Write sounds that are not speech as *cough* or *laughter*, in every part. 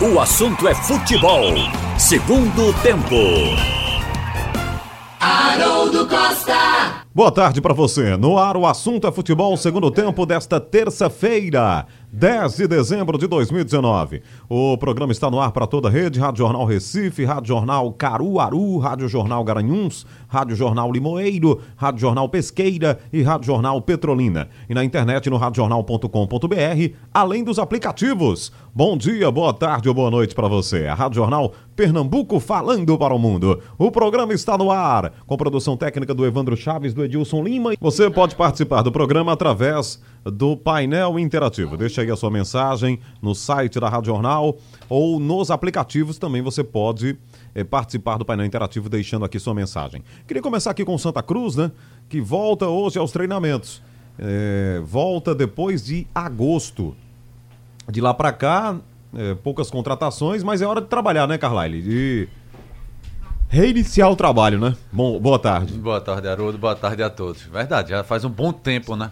O assunto é futebol. Segundo tempo. Haroldo Costa. Boa tarde para você. No ar, o assunto é futebol, segundo tempo desta terça-feira. 10 de dezembro de 2019. O programa está no ar para toda a rede: Rádio Jornal Recife, Rádio Jornal Caruaru, Rádio Jornal Garanhuns, Rádio Jornal Limoeiro, Rádio Jornal Pesqueira e Rádio Jornal Petrolina. E na internet no radiojornal.com.br, além dos aplicativos. Bom dia, boa tarde ou boa noite para você. A Rádio Jornal Pernambuco falando para o mundo. O programa está no ar, com produção técnica do Evandro Chaves, do Edilson Lima. Você pode participar do programa através do painel interativo. Deixa aí a sua mensagem no site da Rádio Jornal ou nos aplicativos também você pode é, participar do painel interativo deixando aqui sua mensagem. Queria começar aqui com Santa Cruz, né? Que volta hoje aos treinamentos. É, volta depois de agosto. De lá para cá, é, poucas contratações, mas é hora de trabalhar, né, Carlyle? De reiniciar o trabalho, né? Bom, boa tarde. Boa tarde, Haroldo. Boa tarde a todos. Verdade, já faz um bom tempo, né?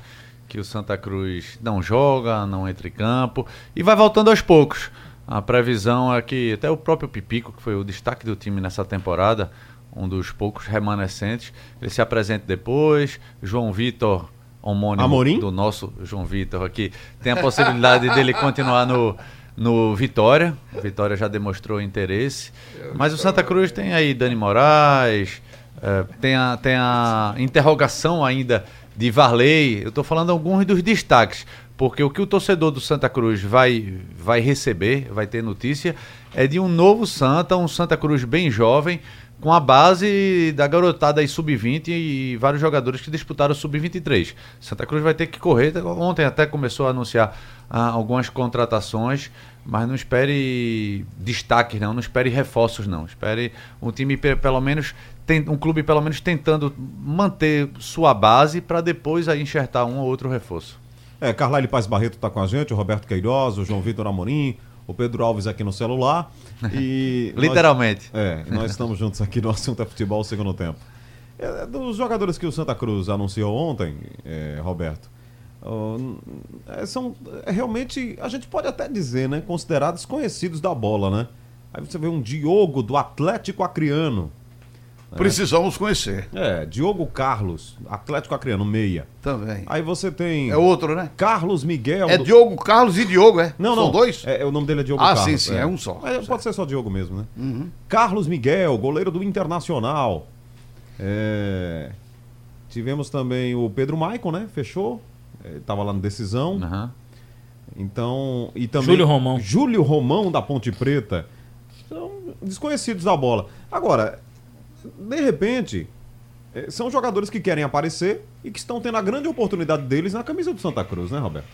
Que o Santa Cruz não joga, não entra em campo e vai voltando aos poucos. A previsão é que até o próprio Pipico, que foi o destaque do time nessa temporada, um dos poucos remanescentes, ele se apresente depois. João Vitor, homônimo Amorim? do nosso João Vitor aqui, tem a possibilidade dele continuar no, no Vitória. O Vitória já demonstrou interesse. Mas o Santa Cruz tem aí Dani Moraes, eh, tem, a, tem a interrogação ainda de Varley. Eu estou falando alguns dos destaques. Porque o que o torcedor do Santa Cruz vai, vai receber, vai ter notícia, é de um novo Santa, um Santa Cruz bem jovem, com a base da garotada aí sub-20 e vários jogadores que disputaram o sub-23. Santa Cruz vai ter que correr. Ontem até começou a anunciar ah, algumas contratações, mas não espere destaques, não, não espere reforços, não. Espere um time pe- pelo menos tem, um clube pelo menos tentando manter sua base para depois aí enxertar um ou outro reforço. É, Carlyle Paz Barreto está com a gente, o Roberto Queiroz, o João Vitor Amorim, o Pedro Alves aqui no celular. E *laughs* nós- Literalmente. é, nós estamos juntos aqui no assunto é futebol segundo tempo. É, dos jogadores que o Santa Cruz anunciou ontem, é, Roberto, é, são é, realmente, a gente pode até dizer, né, considerados conhecidos da bola, né? Aí você vê um Diogo do Atlético Acreano. Precisamos conhecer É, Diogo Carlos, Atlético Acreano, meia. também. Aí você tem É outro, né? Carlos Miguel. É do- Diogo Carlos e Diogo, é? Não, São não. dois? É, o nome dele é Diogo Ah, Carlos. sim, sim, é um só. Mas pode ser só Diogo mesmo, né? Uhum. Carlos Miguel, goleiro do Internacional. É, Tivemos também o Pedro Maicon, né? Fechou. É, tava lá no decisão. Aham. Então. E também. Júlio Romão. Júlio Romão da Ponte Preta. São desconhecidos da bola. Agora, de repente. é, São jogadores que querem aparecer e que estão tendo a grande oportunidade deles na camisa do Santa Cruz, né, Roberto?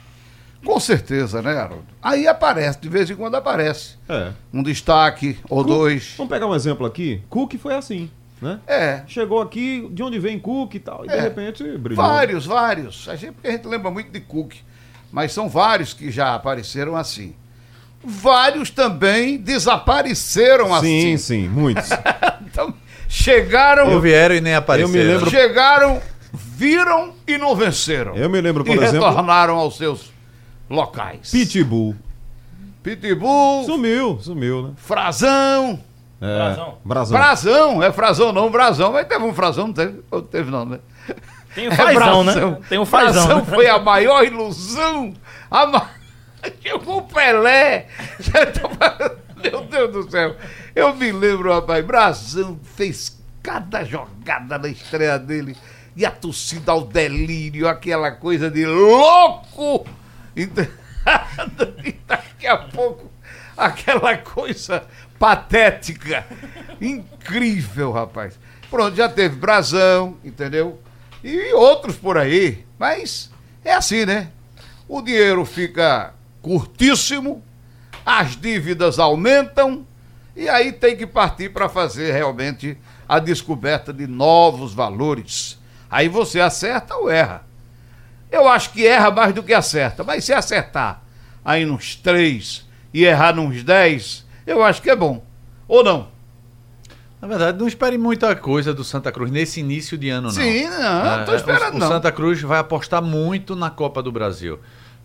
Com certeza, né, Haroldo? Aí aparece, de vez em quando aparece. É. Um destaque ou dois. Vamos pegar um exemplo aqui. Cook foi assim, né? É. Chegou aqui, de onde vem Cook e tal, e de É. repente brilhou. Vários, vários. A gente, a gente lembra muito de Cook. Mas são vários que já apareceram assim. Vários também desapareceram Sim, assim. sim, muitos. *laughs* Então, chegaram. Não vieram e nem apareceram. me lembro- Chegaram, viram e não venceram. Eu me lembro, por e exemplo, retornaram aos seus locais. Pitbull. Pitbull, Sumiu, sumiu, né? Frazão. É. Brasão. Brasão, é Frazão não, Brasão. Mas teve um Frazão, não teve? Ou teve não, né? Tem o fazão, né? Tem o fazão. Frazão né? foi a maior ilusão. A ma... *laughs* Chegou o Pelé. *laughs* Meu Deus do céu. Eu me lembro, rapaz, Brasão fez cada jogada na estreia dele. E a torcida ao delírio, aquela coisa de louco. Então, e *laughs* daqui a pouco, aquela coisa patética. Incrível, rapaz. Pronto, já teve Brasão, entendeu? E outros por aí. Mas é assim, né? O dinheiro fica curtíssimo, as dívidas aumentam, e aí tem que partir para fazer realmente a descoberta de novos valores. Aí você acerta ou erra. Eu acho que erra mais do que acerta, mas se acertar aí nos três e errar nos dez, eu acho que é bom. Ou não? Na verdade, não espere muita coisa do Santa Cruz nesse início de ano, não. Sim, não, É, tô esperando o, o não. Santa Cruz vai apostar muito na Copa do Brasil.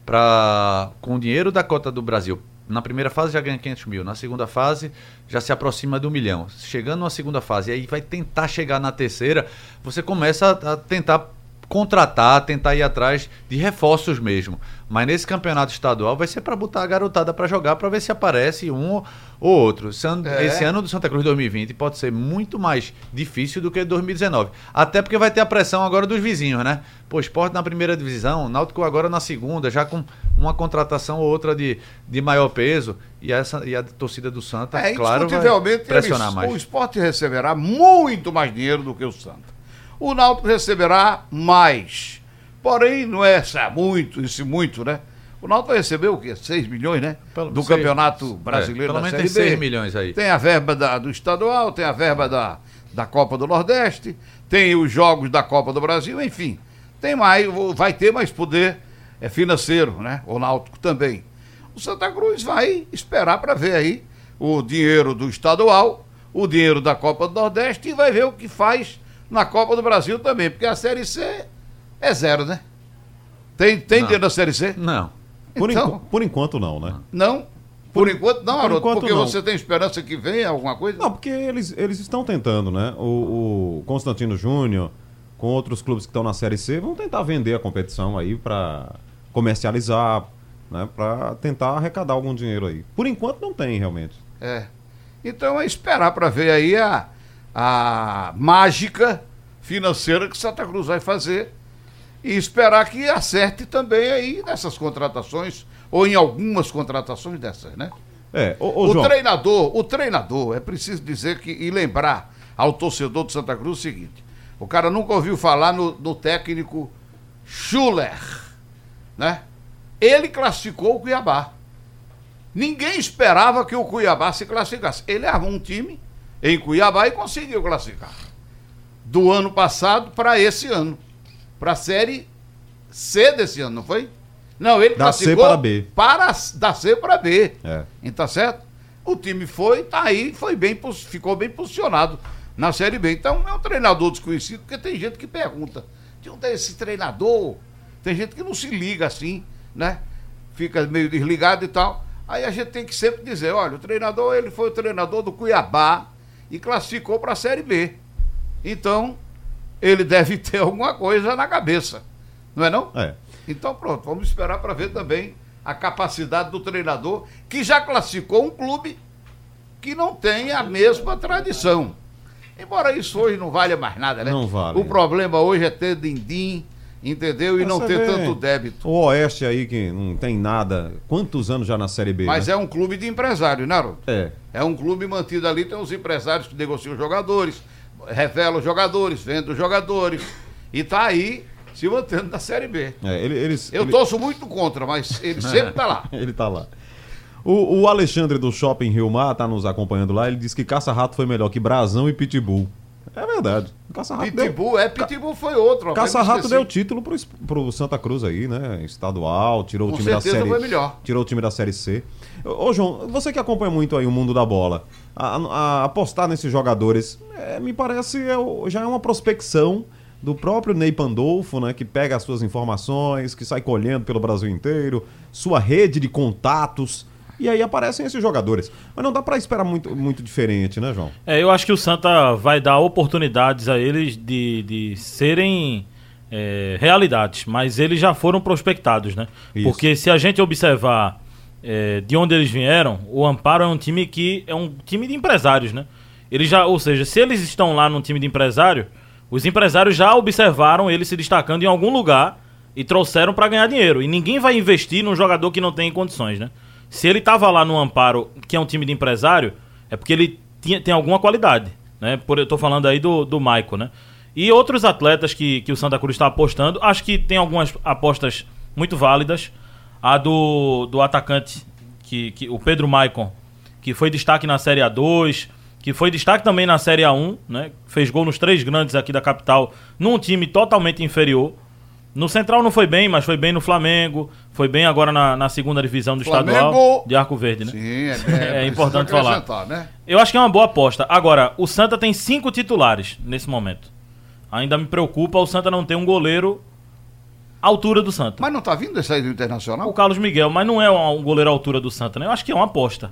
para com o dinheiro da cota do Brasil. Na primeira fase já ganha 500 mil, na segunda fase já se aproxima do milhão. Chegando na segunda fase, e aí vai tentar chegar na terceira, você começa a, a tentar contratar, tentar ir atrás de reforços mesmo. Mas nesse campeonato estadual vai ser para botar a garotada para jogar para ver se aparece um ou outro. Esse ano, é. esse ano do Santa Cruz 2020 pode ser muito mais difícil do que 2019. Até porque vai ter a pressão agora dos vizinhos, né? Pô, esporte na primeira divisão, Náutico agora na segunda, já com uma contratação ou outra de, de maior peso. E, essa, e a torcida do Santa, é, claro, vai pressionar eles, mais. O esporte receberá muito mais dinheiro do que o Santa. O Náutico receberá mais. Porém, não é muito, isso muito, né? O Náutico recebeu o quê? 6 milhões, né? Pelo, do seis, Campeonato Brasileiro é, pelo da Série tem 6 milhões aí. Tem a verba da, do estadual, tem a verba da, da Copa do Nordeste, tem os jogos da Copa do Brasil, enfim. Tem mais, vai ter mais poder é, financeiro, né? O Náutico também. O Santa Cruz vai esperar para ver aí o dinheiro do estadual, o dinheiro da Copa do Nordeste e vai ver o que faz na Copa do Brasil também, porque a Série C é zero, né? Tem, tem dinheiro da Série C? Não. Por, então, enqu por enquanto não, né? Não? Por enquanto não, Haroldo, porque não. você tem esperança que venha alguma coisa? Não, porque eles, eles estão tentando, né? O, o Constantino Júnior, com outros clubes que estão na Série C, vão tentar vender a competição aí para comercializar, né? Para tentar arrecadar algum dinheiro aí. Por enquanto não tem, realmente. É. Então é esperar para ver aí a, a mágica financeira que Santa Cruz vai fazer e esperar que acerte também aí nessas contratações ou em algumas contratações dessas, né? É, ô, ô, o João. treinador, o treinador, é preciso dizer que e lembrar ao torcedor do Santa Cruz o seguinte: o cara nunca ouviu falar no, no técnico Schuller, né? Ele classificou o Cuiabá. Ninguém esperava que o Cuiabá se classificasse. Ele armou um time em Cuiabá e conseguiu classificar. Do ano passado para esse ano. Para a Série C desse ano, não foi? Não, ele da classificou C para B. Para, da C para B. É. Então, tá certo? O time foi, tá aí, foi bem, ficou bem posicionado na Série B. Então, é um treinador desconhecido, porque tem gente que pergunta: de onde é esse treinador? Tem gente que não se liga assim, né? Fica meio desligado e tal. Aí a gente tem que sempre dizer: olha, o treinador, ele foi o treinador do Cuiabá e classificou para a Série B. Então, ele deve *laughs* ter alguma coisa na cabeça. Não é não? É. Então pronto, vamos esperar para ver também a capacidade do treinador, que já classificou um clube que não tem a mesma tradição. Embora isso hoje não valha mais nada, né? Não vale. O problema hoje é ter din-din, entendeu? E não ter tanto débito. O Oeste aí, que não tem nada. Quantos anos já na Série B? Mas né? é um clube de empresário, né, Haroldo? É. É um clube mantido ali, tem os empresários que negociam jogadores, revelam jogadores, vendem os jogadores. E tá aí se mantendo na Série B. É, eles, Eu ele... torço muito contra, mas ele sempre tá lá. *laughs* ele tá lá. O, o, Alexandre do Shopping Rio Mar tá nos acompanhando lá, ele disse que Caça-Rato foi melhor que Brasão e Pitbull. É verdade. Caça-Rato Pitbull, deu... é, Pitbull foi outro. Caça-Rato deu título pro, pro Santa Cruz aí, né? Estadual, tirou Com o time da série. Foi melhor. Tirou o time da série C. Ô, João, você que acompanha muito aí o mundo da bola, a, a, a apostar nesses jogadores, é, me parece é, já é uma prospecção do próprio Ney Pandolfo, né, que pega as suas informações, que sai colhendo pelo Brasil inteiro, sua rede de contatos. E aí aparecem esses jogadores. Mas não dá para esperar muito, muito diferente, né, João? É, eu acho que o Santa vai dar oportunidades a eles de, de serem é, realidades, mas eles já foram prospectados, né? Isso. Porque se a gente observar é, de onde eles vieram, o Amparo é um time que é um time de empresários, né? Eles já, ou seja, se eles estão lá num time de empresário, os empresários já observaram ele se destacando em algum lugar e trouxeram para ganhar dinheiro. E ninguém vai investir num jogador que não tem condições, né? Se ele tava lá no Amparo, que é um time de empresário, é porque ele tinha, tem alguma qualidade, né? Por, eu tô falando aí do, do Maico, né? E outros atletas que, que o Santa Cruz está apostando, acho que tem algumas apostas muito válidas. A do, do atacante, que, que o Pedro Maicon, que foi destaque na Série A2, que foi destaque também na Série A1, né? Fez gol nos três grandes aqui da capital, num time totalmente inferior. No Central não foi bem, mas foi bem no Flamengo, foi bem agora na, na segunda divisão do Flamengo, estadual de Arco Verde, né? Sim, é, é, *laughs* é importante falar. Né? Eu acho que é uma boa aposta. Agora, o Santa tem cinco titulares nesse momento. Ainda me preocupa o Santa não ter um goleiro altura do Santa. Mas não tá vindo esse aí do Internacional? O Carlos Miguel, mas não é um goleiro à altura do Santa, né? Eu acho que é uma aposta.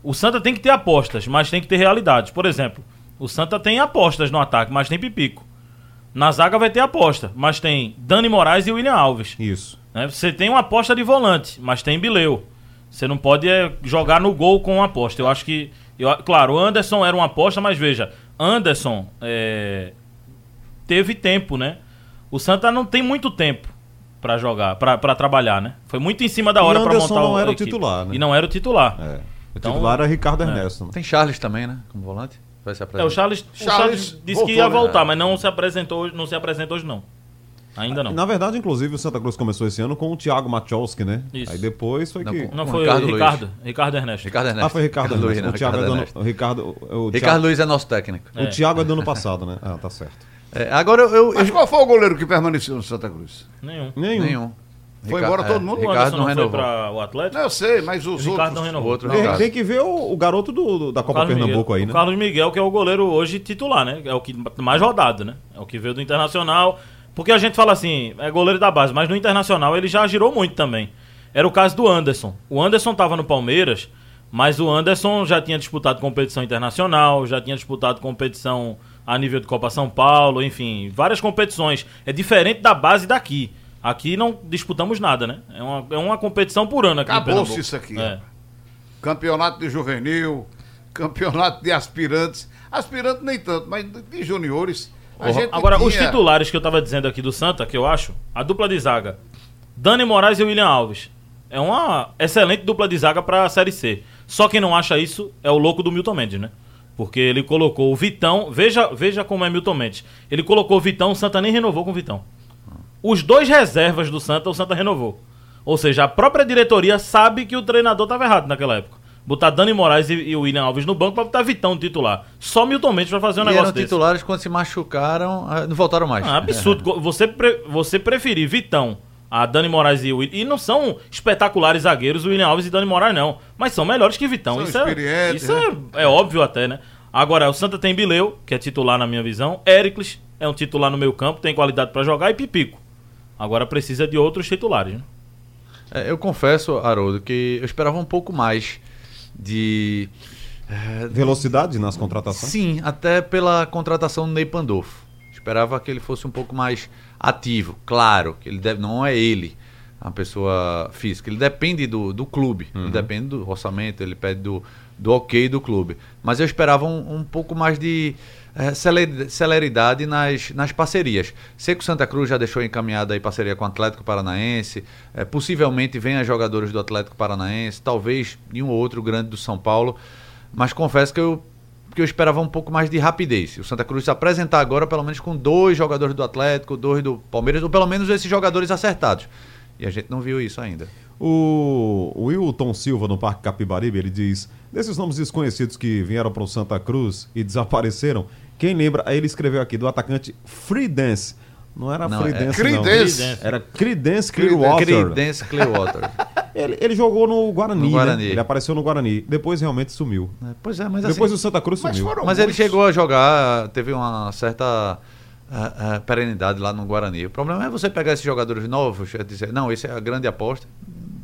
O Santa tem que ter apostas, mas tem que ter realidades. Por exemplo, o Santa tem apostas no ataque, mas tem Pipico. Na zaga vai ter aposta, mas tem Dani Moraes e William Alves. Isso. Né? Você tem uma aposta de volante, mas tem Bileu. Você não pode é, jogar no gol com uma aposta. Eu acho que. Eu, claro, o Anderson era uma aposta, mas veja, Anderson é, teve tempo, né? O Santa não tem muito tempo para jogar, para trabalhar, né? Foi muito em cima da hora para montar não o era o titular, né? E não era o titular. É. O Então, titular era Ricardo é. Ernesto. né? Tem Charles também, né? Como volante. Vai se É, apresentar. o Charles, o Charles Charles disse voltou, que ia né? voltar, mas não se apresentou, hoje- não se apresenta hoje não. Ainda não. Na verdade, inclusive, o Santa Cruz começou esse ano com o Thiago Machowski, né? Isso. Aí depois foi Não, que. Não foi Ricardo o Luiz. Ricardo, Ricardo Ernesto. Ricardo Ernesto. Ah, foi Ricardo, Luiz, Ernesto. não, O Thiago, é Ricardo do ano, Ernesto. o Ricardo, o Ricardo Thiago, Luiz é nosso técnico. o Thiago é do ano passado, né? Ah, tá certo. É, agora eu. eu- Mas qual foi o goleiro que permaneceu no Santa Cruz? Nenhum. Nenhum. Nenhum. Foi Rica- embora todo é, mundo? O Ricardo Anderson não não foi renovou. para o Atlético? Não, eu sei, mas os o Ricardo outros... não renovou. O outro Tem, tem que ver o, o garoto do, do- da Copa Carlos Pernambuco Miguel. aí, O né? Carlos Miguel, que é o goleiro hoje titular, né? É o que mais rodado, né? É o que veio do Internacional. Porque a gente fala assim, é goleiro da base, mas no Internacional ele já girou muito também. Era o caso do Anderson. O Anderson estava no Palmeiras, mas o Anderson já tinha disputado competição internacional, já tinha disputado competição a nível de Copa São Paulo, enfim, várias competições. É diferente da base daqui. Aqui não disputamos nada, né? É uma, é uma competição por ano aqui Acabou-se isso aqui. É. Campeonato de juvenil, campeonato de aspirantes. Aspirantes nem tanto, mas de juniores. A Agora, os tinha- titulares que eu tava dizendo aqui do Santa, que eu acho, a dupla de zaga, Dani Moraes e William Alves. É uma excelente dupla de zaga pra Série C. Só quem não acha isso é o louco do Milton Mendes, né? Porque ele colocou o Vitão. Veja, veja como é Milton Mendes. Ele colocou o Vitão, o Santa nem renovou com o Vitão. Os dois reservas do Santa, o Santa renovou. Ou seja, a própria diretoria sabe que o treinador estava errado naquela época. Botar Dani Moraes e, e o William Alves no banco pra botar Vitão titular. Só Milton Mendes vai fazer um E eram negócio desse. titulares quando se machucaram, ah, não voltaram mais. Ah, absurdo. Você, pre- você preferir Vitão a Dani Moraes e o William. E não são espetaculares zagueiros o William Alves e Dani Moraes, não. Mas são melhores que Vitão. São isso é, isso né? é, é óbvio até, né? Agora, o Santa tem Bileu, que é titular na minha visão. Éricles é um titular no meio campo, tem qualidade pra jogar. E Pipico. Agora precisa de outros titulares, né? É, eu confesso, Haroldo, que eu esperava um pouco mais de. é, Velocidade nas contratações? Sim, até pela contratação do Ney Pandolfo. Esperava que ele fosse um pouco mais ativo. Claro, que ele deve, não é ele a pessoa física. Ele depende do, do clube, ele depende do orçamento, ele pede do, do ok do clube. Mas eu esperava um, um pouco mais de celer- celeridade nas, nas parcerias. Sei que o Santa Cruz já deixou encaminhada aí parceria com o Atlético Paranaense. eh, possivelmente venha jogadores do Atlético Paranaense, talvez de um ou outro grande do São Paulo. Mas confesso que eu que eu esperava um pouco mais de rapidez. O Santa Cruz se apresentar agora, pelo menos com dois jogadores do Atlético, dois do Palmeiras, ou pelo menos esses jogadores acertados. E a gente não viu isso ainda. O Wilton Silva, no Parque Capibaribe, ele diz: desses nomes desconhecidos que vieram para o Santa Cruz e desapareceram, quem lembra? Aí ele escreveu aqui do atacante Free Dance. Não era Não, Free é não. Era Creedence Clearwater. Creedence Clearwater. *laughs* Ele, ele jogou no Guarani, No né? Guarani. Ele apareceu no Guarani. Depois realmente sumiu. É, pois é, mas Depois assim, o Santa Cruz Mas sumiu. foram Mas ele chegou a jogar, teve uma certa ah, perenidade lá no Guarani. O problema é você pegar esses jogadores novos e dizer, não, esse é a grande aposta,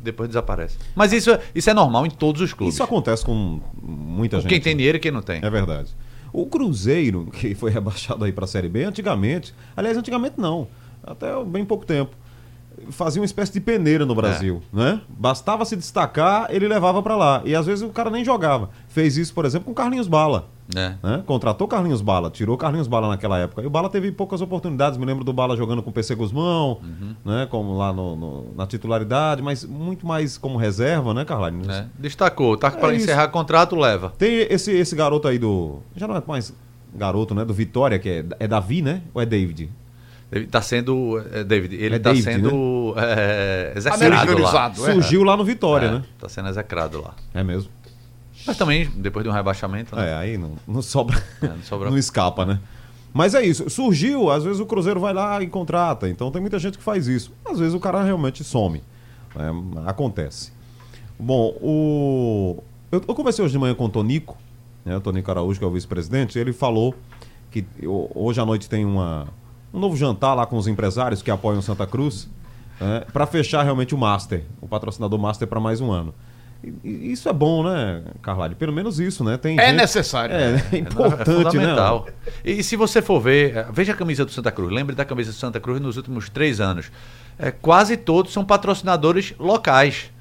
depois desaparece. Mas isso, é- isso é normal em todos os clubes. Isso acontece com muita Com gente. quem tem dinheiro e quem não tem. É verdade. O Cruzeiro, que foi *laughs* rebaixado aí para a Série B, antigamente, aliás, antigamente não, até bem pouco tempo, fazia uma espécie de peneira no Brasil, né? Bastava se destacar, ele levava para lá. E às vezes o cara nem jogava. Fez isso, por exemplo, com Carlinhos Bala. Né? Né? Contratou Carlinhos Bala, tirou Carlinhos Bala naquela época. E o Bala teve poucas oportunidades. Me lembro do Bala jogando com o PC Guzmão, Uhum. né? Como lá no- no- na titularidade, mas muito mais como reserva, né, Carlinhos? né? Destacou, tá É para isso. encerrar contrato, leva. Tem esse, esse garoto aí do. Já não é mais garoto, né? Do Vitória, que é, é Davi, né? Ou é David? Ele tá sendo, é, David, ele É tá David, sendo é, execrado lá. É. Surgiu lá no Vitória, É, né? Tá sendo execrado lá. É mesmo. Mas também, depois de um rebaixamento, né? É, aí não, não sobra. É, não sobra- *laughs* não escapa, né? Mas é isso. Surgiu, às vezes o Cruzeiro vai lá e contrata. Então tem muita gente que faz isso. Às vezes o cara realmente some. né? Acontece. Bom, o. Eu, eu conversei hoje de manhã com o Tonico, né? O Tonico Araújo, que é o vice-presidente, ele falou que ho- hoje à noite tem uma, um novo jantar lá com os empresários que apoiam Santa Cruz. é, para fechar realmente o Master, o patrocinador Master para mais um ano. Isso é bom, né, Carvalho? Pelo menos isso, né? Tem É gente- necessário. É, é *laughs* É importante, né? fundamental. E se você for ver, eh, veja a camisa do Santa Cruz. Lembre da camisa do Santa Cruz nos últimos três anos. É, quase todos são patrocinadores locais.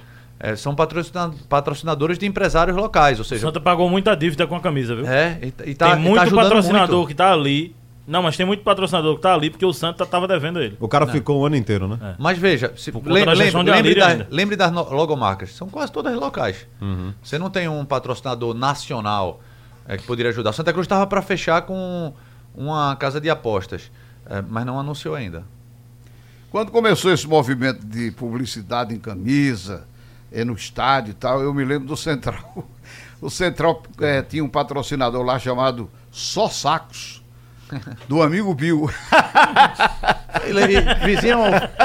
É, são patrocina- patrocinadores de empresários locais. Ou O seja, Santa pagou muita dívida com a camisa, viu? é, e, e tá, tem e muito tá patrocinador muito. que tá ali. Não, mas tem muito patrocinador que tá ali porque o Santa tava devendo ele. O cara ficou o ano inteiro, né? Mas veja, se, lembre, lembre, Alírio da- ainda. lembre das logomarcas. São quase todas locais. Você não tem um patrocinador nacional é, que poderia ajudar. Santa Cruz estava para fechar com uma casa de apostas, é, mas não anunciou ainda. Quando começou esse movimento de publicidade em camisa, eh, no estádio e tal, eu me lembro do Central. *laughs* O Central eh, tinha um patrocinador lá chamado Só Sacos, do amigo Bill. *laughs* Ele, ele- vizinho,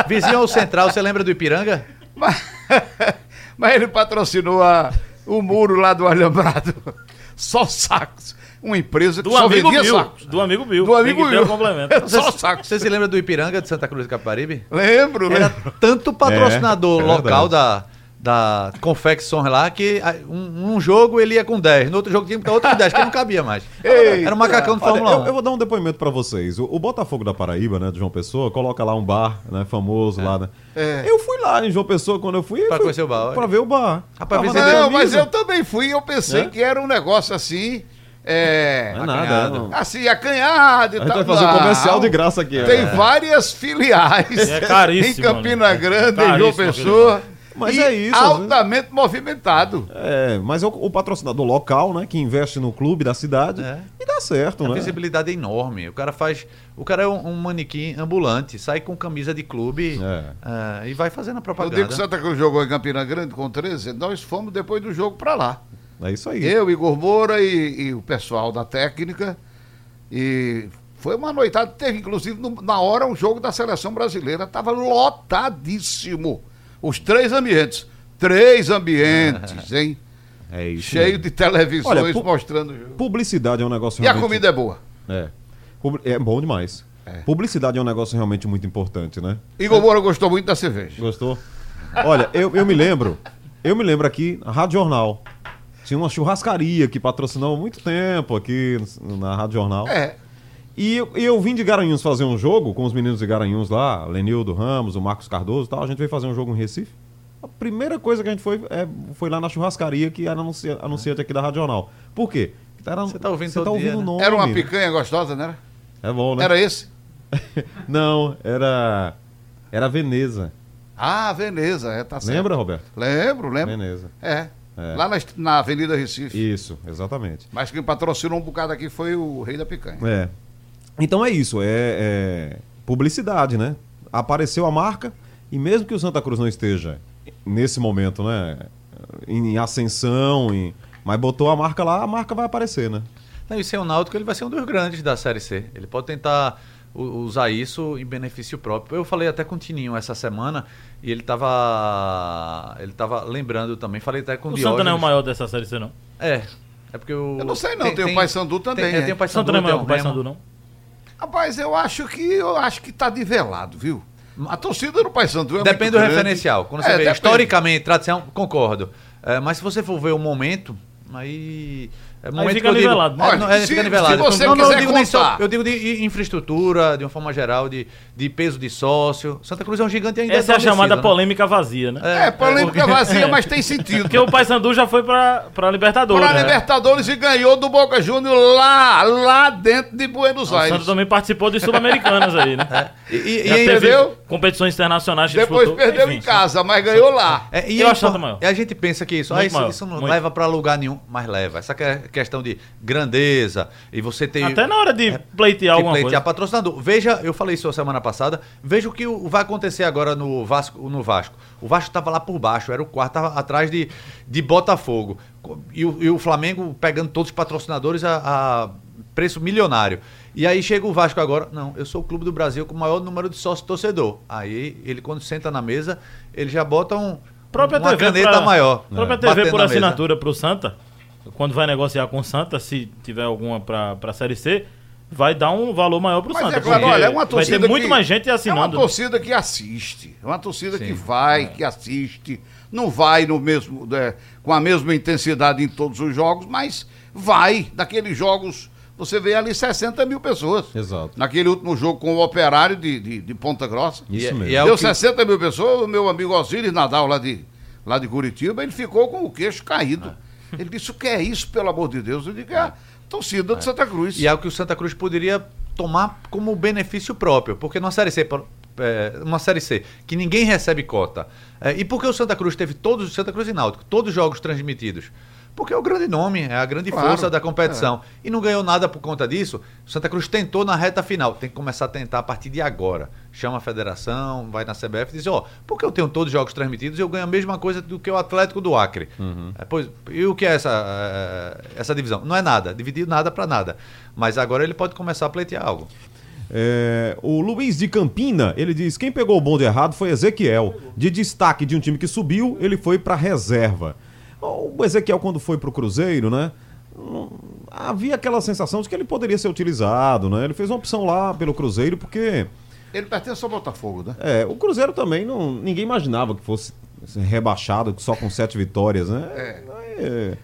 vizinho ao Central, você lembra do Ipiranga? Mas, *laughs* mas ele patrocinou a- o muro lá do Alambrado. *laughs* Só Sacos. Uma empresa que Do só amigo vendia Bill. sacos. Do amigo Bill. Do amigo Bill. um complemento. Só sacos. Você se lembra do Ipiranga de Santa Cruz do Capibaribe? Lembro, Era lembro. tanto patrocinador É, é local da, da Confecções lá que um, um jogo ele ia com 10, no outro jogo tinha que outro com 10, que não cabia mais. Eita. Era um macacão de Olha, Fórmula eu, 1. eu vou dar um depoimento pra vocês. O, o Botafogo da Paraíba, né, de João Pessoa, coloca lá um bar, né, famoso lá, né? É. Eu fui lá em João Pessoa quando eu fui. Pra fui conhecer o bar, olha. Pra ver o bar. Rapaz, deu- Não, mas eu também fui e eu pensei É? que era um negócio assim. É, Não é nada. acanhado. não. assim, acanhado e tal. vai fazer um Não. comercial de graça aqui. Tem É. várias filiais É caríssimo, *laughs* em Campina né? Grande, É em João Pessoa. Mas e é isso, Altamente movimentado. É, mas é o, o patrocinador local, né, que investe no clube da cidade É. e dá certo, A né? visibilidade é enorme. O cara faz. O cara é um, um manequim ambulante, sai com camisa de clube É. ah, e vai fazendo a No dia propaganda. que o Santa Cruz jogou em Campina Grande com 13, nós fomos depois do jogo pra lá. É isso aí. Eu, Igor Moura e, e o pessoal da técnica. E foi uma noitada. Teve, inclusive, no- na hora, um jogo da seleção brasileira. Estava lotadíssimo. Os três ambientes. Três ambientes, hein? É isso. Cheio mesmo. de televisões Olha, pu- mostrando o jogo. Publicidade é um negócio E a realmente... comida é boa. É. É bom demais. É. Publicidade é um negócio realmente muito importante, né? Igor Moura gostou muito da cerveja. Gostou? Olha, eu, eu me lembro, eu me lembro aqui, na Rádio Jornal. Tinha uma churrascaria que patrocinou há muito tempo aqui na Rádio Jornal. É. E eu, eu vim de Garanhuns fazer um jogo com os meninos de Garanhuns lá, Lenildo Ramos, o Marcos Cardoso e tal. A gente veio fazer um jogo em Recife. A primeira coisa que a gente foi é, foi lá na churrascaria que era anuncia, anunciante aqui da Rádio Jornal. Por quê? Era- Você tá ouvindo você tá ouvindo dia, o né? nome. Era uma picanha gostosa, né? É bom, né? Era esse? *laughs* Não, era. Era Veneza. Ah, Veneza, é, tá certo. Lembra, Roberto? Lembro, lembro. Veneza. É. É. Lá na, na Avenida Recife. Isso, exatamente. Mas quem patrocinou um bocado aqui foi o Rei da Picanha. É. Então é isso, é, é publicidade, né? Apareceu a marca e mesmo que o Santa Cruz não esteja nesse momento, né, em ascensão, em- mas botou a marca lá, a marca vai aparecer, né? Não, e sem o Náutico, ele vai ser um dos grandes da Série C. Ele pode tentar usar isso em benefício próprio. Eu falei até com o Tininho essa semana e ele estava ele tava lembrando também. Falei até com o O Diógenes. Santa não é o maior dessa série C, não. É. É porque o. Eu não sei não, tem o Paysandu também, Tem, é, é. tem o O Paysandu, Santa não é maior tem que o o. Paysandu, não. Rapaz, eu acho que eu acho que tá nivelado, viu? A torcida do Paysandu é Depende do grande. referencial. Quando você É, vê depende. historicamente, tradição, concordo. É, mas se você for ver o momento, aí. É momento fica eu digo- nivelado, né? É, não, é, se- fica se nivelado. você não, não, eu digo nem só. contar- Eu digo de infraestrutura, de uma forma geral, de, de peso de sócio. Santa Cruz é um gigante ainda. Essa é a chamada né? polêmica vazia, né? É, polêmica porque- vazia, é. mas tem *laughs* sentido. Porque o Paysandu já foi pra, pra Libertadores. Para né? Libertadores e ganhou do Boca Júnior lá, lá dentro de Buenos O Aires. Santa também participou de Sul-Americanas aí, né? E, e, e Já teve entendeu? competições internacionais que Depois disputou. perdeu Enfim, em casa, mas ganhou lá. É, e Eu a acho maior. e a gente pensa que isso, ah, isso, não leva pra lugar nenhum, mas leva. Essa que- é questão de grandeza e você ter. Até na hora de pleitear de alguma pleitear coisa. patrocinador. Veja, eu falei isso a semana passada, veja o que o- vai acontecer agora no Vasco. No Vasco. O Vasco estava lá por baixo, era o quarto, estava atrás de, de Botafogo. E o, e o Flamengo pegando todos os patrocinadores a, a preço milionário. E aí chega o Vasco agora, não, eu sou o clube do Brasil com o maior número de sócio torcedor. Aí ele quando senta na mesa, ele já bota um Própria uma TV caneta pra- maior. Própria É. TV batendo por assinatura pro Santa, quando vai negociar com o Santa, se tiver alguma pra, pra Série C, vai dar um valor maior pro Mas Santa. é claro, olha, é uma vai torcida ter muito que- mais gente É uma assinando. torcida que assiste. É uma torcida que Sim. vai, que assiste. Não vai no mesmo, né, com a mesma intensidade em todos os jogos, mas vai. Daqueles jogos, você vê ali 60 mil pessoas. Exato. Naquele último jogo com o Operário de, de, de Ponta Grossa. Isso mesmo. e é o Deu que- 60 mil pessoas, o meu amigo Osíris Nadal, lá de, lá de Curitiba, ele ficou com o queixo caído. É. Ele disse, o que é isso, pelo amor de Deus? Eu digo, é a torcida de Santa Cruz. E é o que o Santa Cruz poderia tomar como benefício próprio, porque numa série C, é, uma série C que ninguém recebe cota. É, e por que o Santa Cruz teve todos, Santa Cruz e Náutico, todos os jogos transmitidos? Porque é o grande nome, é a grande Claro, força da competição. E não ganhou nada por conta disso. O Santa Cruz tentou na reta final. Tem que começar a tentar a partir de agora. Chama a federação, vai na CBF e diz: Ó, por que eu tenho todos os jogos transmitidos e eu ganho a mesma coisa do que o Atlético do Acre? É, pois, e o que é essa, é, essa divisão? Não é nada. Dividir nada para nada. Mas agora ele pode começar a pleitear algo. É, o Luiz de Campina, ele diz: quem pegou o bonde errado foi Ezequiel. De destaque de um time que subiu, ele foi pra reserva. O Ezequiel, quando foi pro Cruzeiro, né? Havia aquela sensação de que ele poderia ser utilizado, né? Ele fez uma opção lá pelo Cruzeiro, porque Ele pertence ao Botafogo, né? é, o Cruzeiro também não. Ninguém imaginava que fosse rebaixado só com sete vitórias, né? É,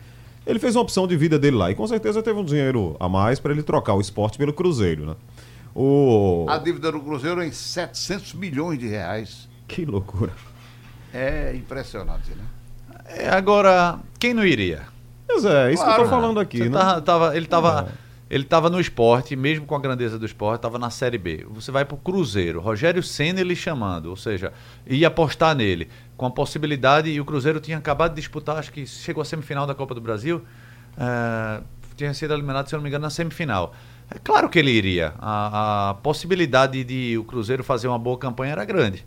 ele fez uma opção de vida dele lá e com certeza teve um dinheiro a mais para ele trocar o esporte pelo Cruzeiro, né? O... A dívida do Cruzeiro é em 700 milhões de reais. Que loucura. É impressionante, né? É, agora, quem não iria? Pois é, isso que eu Claro. tô falando aqui, Você né? tava- tava- ele estava É. ele tava no esporte, mesmo com a grandeza do esporte, estava na Série B. Você vai pro Cruzeiro, Rogério Senna ele chamando, ou seja, ia apostar nele, com a possibilidade, e o Cruzeiro tinha acabado de disputar, acho que chegou à semifinal da Copa do Brasil, eh, tinha sido eliminado, se eu não me engano, na semifinal. É claro que ele iria. A, a possibilidade de o Cruzeiro fazer uma boa campanha era grande.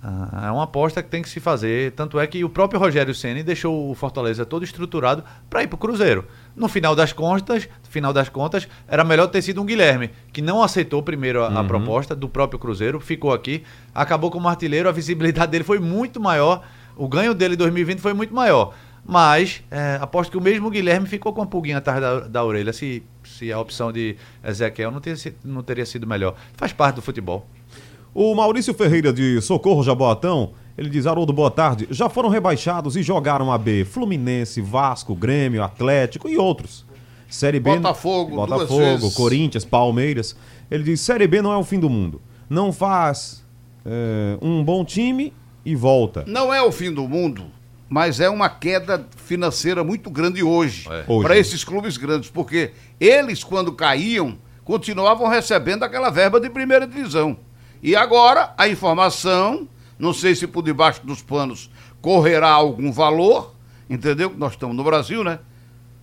Ah, é uma aposta que tem que se fazer. Tanto é que o próprio Rogério Ceni deixou o Fortaleza todo estruturado para ir para o Cruzeiro. No final das contas, final das contas, era melhor ter sido um Guilherme, que não aceitou primeiro a, a proposta do próprio Cruzeiro, ficou aqui, acabou como artilheiro, a visibilidade *laughs* dele foi muito maior, o ganho dele em 2020 foi muito maior. Mas é, aposto que o mesmo Guilherme ficou com a pulguinha atrás da, da orelha se, se a opção de Ezequiel não si- não teria sido melhor. Faz parte do futebol. O Maurício Ferreira de Socorro Jaboatão, ele diz, Haroldo, boa tarde. Já foram rebaixados e jogaram a B. Fluminense, Vasco, Grêmio, Atlético e outros. Série B. Botafogo, Botafogo. Corinthians, Palmeiras. Ele diz, Série B não é o fim do mundo. Não faz é, um bom time e volta. Não é o fim do mundo, mas é uma queda financeira muito grande hoje, É. Hoje. para esses clubes grandes, porque eles, quando caíam, continuavam recebendo aquela verba de primeira divisão. E agora, a informação, não sei se por debaixo dos panos correrá algum valor, entendeu? Nós estamos no Brasil, né?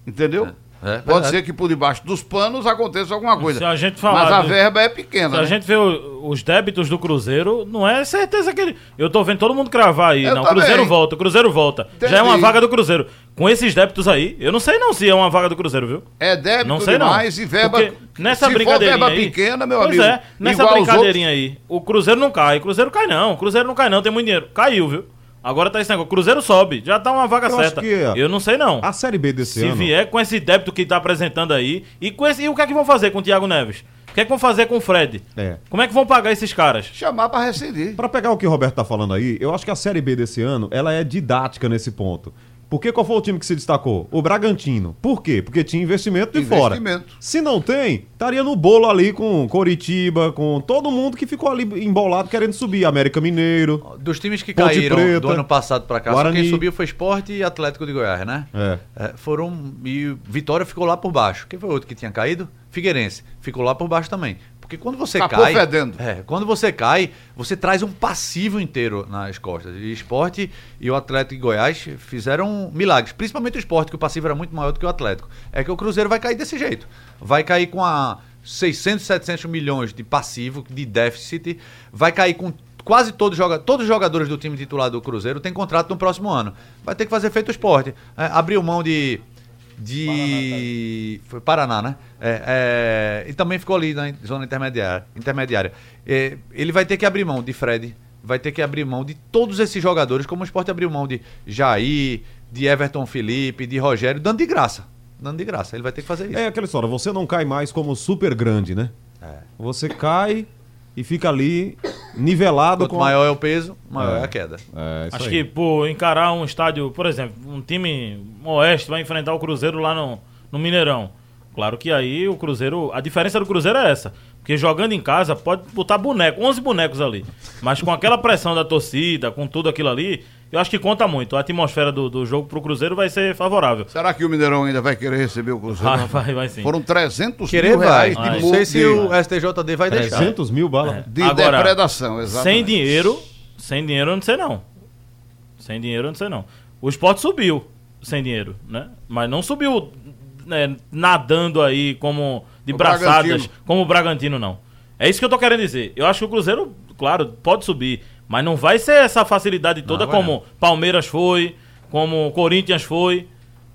Entendeu? É, é Pode ser que por debaixo dos panos aconteça alguma coisa. Se a gente falar mas a de- verba é pequena. Se a né? gente vê o- os débitos do Cruzeiro, não é certeza que ele. Eu tô vendo todo mundo cravar aí. Eu não, o. Cruzeiro volta, o Cruzeiro volta. Entendi. Já é uma vaga do Cruzeiro. Com esses débitos aí, eu não sei não se é uma vaga do Cruzeiro, viu? É débito Não sei não. demais e verba. Porque nessa se for brincadeirinha verba aí, pequena, meu pois amigo. é, nessa brincadeirinha aí, o Cruzeiro não cai. O Cruzeiro cai não. O Cruzeiro não cai não, tem muito dinheiro. Caiu, viu? Agora tá esse negócio. O Cruzeiro sobe, já tá uma vaga Eu acho certa. que é. Eu não sei não. A Série B desse Se ano... vier com esse débito que tá apresentando aí, e, com esse, e o que é que vão fazer com o Thiago Neves? O que é que vão fazer com o Fred? É. Como é que vão pagar esses caras? Chamar para rescindir. Pra pegar o que o Roberto tá falando aí, eu acho que a Série B desse ano, ela é didática nesse ponto. Porque qual foi o time que se destacou? O Bragantino. Por quê? Porque tinha investimento de fora. Investimento. Se não tem, estaria no bolo ali com Coritiba, com todo mundo que ficou ali embolado querendo subir. América Mineiro. Dos times que Ponte caíram Preta, do ano passado pra cá, Guarani. quem subiu foi Esporte e Atlético de Goiás, né? É. É, foram. E o Vitória ficou lá por baixo. Quem foi o outro que tinha caído? Figueirense. Ficou lá por baixo também. Porque quando você Escapou cai. fedendo. É, quando você cai, você traz um passivo inteiro nas costas. E Esporte e o Atlético de Goiás fizeram milagres. Principalmente o Esporte, que o passivo era muito maior do que o Atlético. É que o Cruzeiro vai cair desse jeito. Vai cair com a 600, 700 milhões de passivo, de déficit. Vai cair com quase todos, joga, todos os jogadores do time titular do Cruzeiro têm contrato no próximo ano. Vai ter que fazer feito o esporte. É, abriu mão de. De. Foi Paraná, né? É, é, e também ficou ali na zona intermediária. intermediária. É, ele vai ter que abrir mão de Fred, vai ter que abrir mão de todos esses jogadores, como o esporte abriu mão de Jair, de Everton Felipe, de Rogério, dando de graça. dando de graça. Ele vai ter que fazer isso. É aquela história, você não cai mais como super grande, né? É. Você cai e fica ali nivelado Quanto com. maior é o peso, maior É. é, a queda. É, isso Acho aí. que por encarar um estádio, por exemplo, um time oeste vai enfrentar o Cruzeiro lá no, no Mineirão. Claro que aí o Cruzeiro. A diferença do Cruzeiro é essa. Porque jogando em casa pode botar boneco, 11 bonecos ali. Mas com aquela pressão da torcida, com tudo aquilo ali, eu acho que conta muito. A atmosfera do, do jogo pro Cruzeiro vai ser favorável. Será que o Mineirão ainda vai querer receber o Cruzeiro? Vai, rapaz? vai, vai sim. Foram 300 Querer mil vai. reais Vai. de, Não sei se o STJD vai deixar. 300 mil bala. de Agora, depredação, exatamente. Sem dinheiro, sem dinheiro eu não sei não. Sem dinheiro eu não sei não. O esporte subiu sem dinheiro, né? Mas não subiu né, nadando aí como de O braçadas, Bragantino. como o Bragantino, não. É isso que eu tô querendo dizer. Eu acho que o Cruzeiro, claro, pode subir, mas não vai ser essa facilidade toda Não, como Palmeiras foi, como Corinthians foi.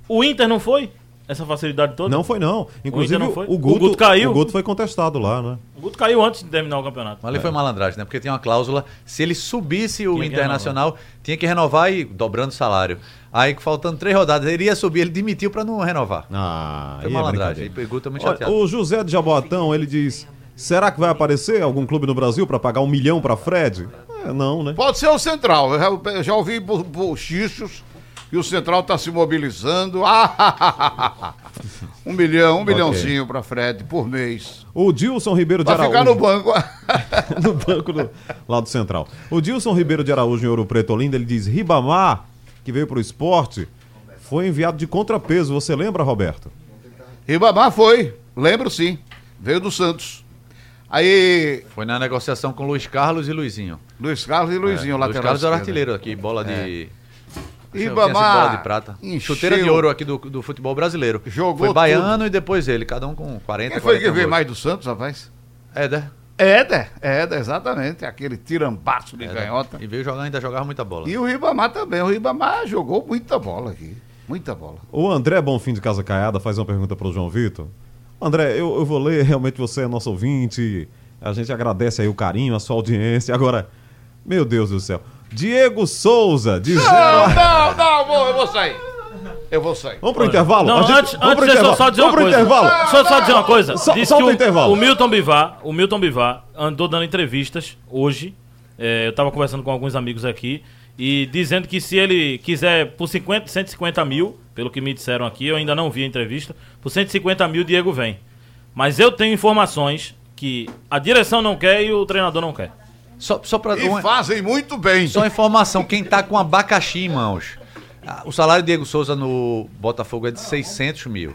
O Inter não foi? Essa facilidade toda? Não foi, não. Inclusive, não foi? O, Guto, O Guto caiu. O Guto foi contestado lá, né? O Guto caiu antes de terminar o campeonato. Mas ali foi malandragem, né? Porque tinha uma cláusula, se ele subisse o Tinha que Internacional, tinha que renovar e dobrando o salário. Aí, faltando três rodadas, ele ia subir, ele demitiu pra não renovar. Ah, Foi é malandragem. E brincadeira. pegou também Olha, chateado. o José de Jaboatão, ele diz: será que vai aparecer algum clube no Brasil para pagar um milhão para Fred? É, não, né? Pode ser o Central. Eu já, eu já ouvi bo- bochichos que o Central está se mobilizando. Ah, *laughs* um milhão, um milhãozinho para Fred por mês. O Dilson Ribeiro de Vai Araújo. ficar no banco. *laughs* no banco do, lá do Central. O Dilson Ribeiro de Araújo em Ouro Preto Olinda, ele diz: Ribamar, que veio pro esporte, foi enviado de contrapeso. Você lembra, Roberto? Ribamar foi, lembro sim. Veio do Santos. Aí, Foi na negociação com Luiz Carlos e Luizinho. Luiz Carlos e Luizinho, É, lá Luiz Carlos era artilheiro aqui, bola de. Tinha sido bola Ribamar de prata. encheu- Chuteira de ouro aqui do, do futebol brasileiro. Jogou Foi baiano e depois ele, cada um com 40, Quem foi que 41 veio mais do Santos, rapaz? Éder. Éder, Éder, exatamente. Aquele tirambaço de Éder. canhota. E veio jogando, ainda jogava muita bola. E o Ribamar também. O Ribamar jogou muita bola aqui. Muita bola. O André Bonfim de Casa Caiada faz uma pergunta pro João Vitor. André, eu, eu vou ler, realmente você é nosso ouvinte. A gente agradece aí o carinho, a sua audiência. Agora, meu Deus do céu. Diego Souza, de zero Não, a- não, não, vou, eu vou sair. Eu vou sair. Vamos pro intervalo? Não, gente- antes, vamos antes pro eu intervalo. só dizer uma Vamos pro coisa. intervalo. Eu só dizer uma coisa. Só- Diz que o intervalo. O Milton Bivar, o Milton Bivar andou dando entrevistas hoje. É, eu tava conversando com alguns amigos aqui. E dizendo que se ele quiser por 50, 150 mil, pelo que me disseram aqui, eu ainda não vi a entrevista, por 150 mil Diego vem. Mas eu tenho informações que a direção não quer e o treinador não quer. Só, só pra E uma, fazem muito bem. só uma informação, quem tá com abacaxi em mãos. O salário de Diego Souza no Botafogo é de 600 mil.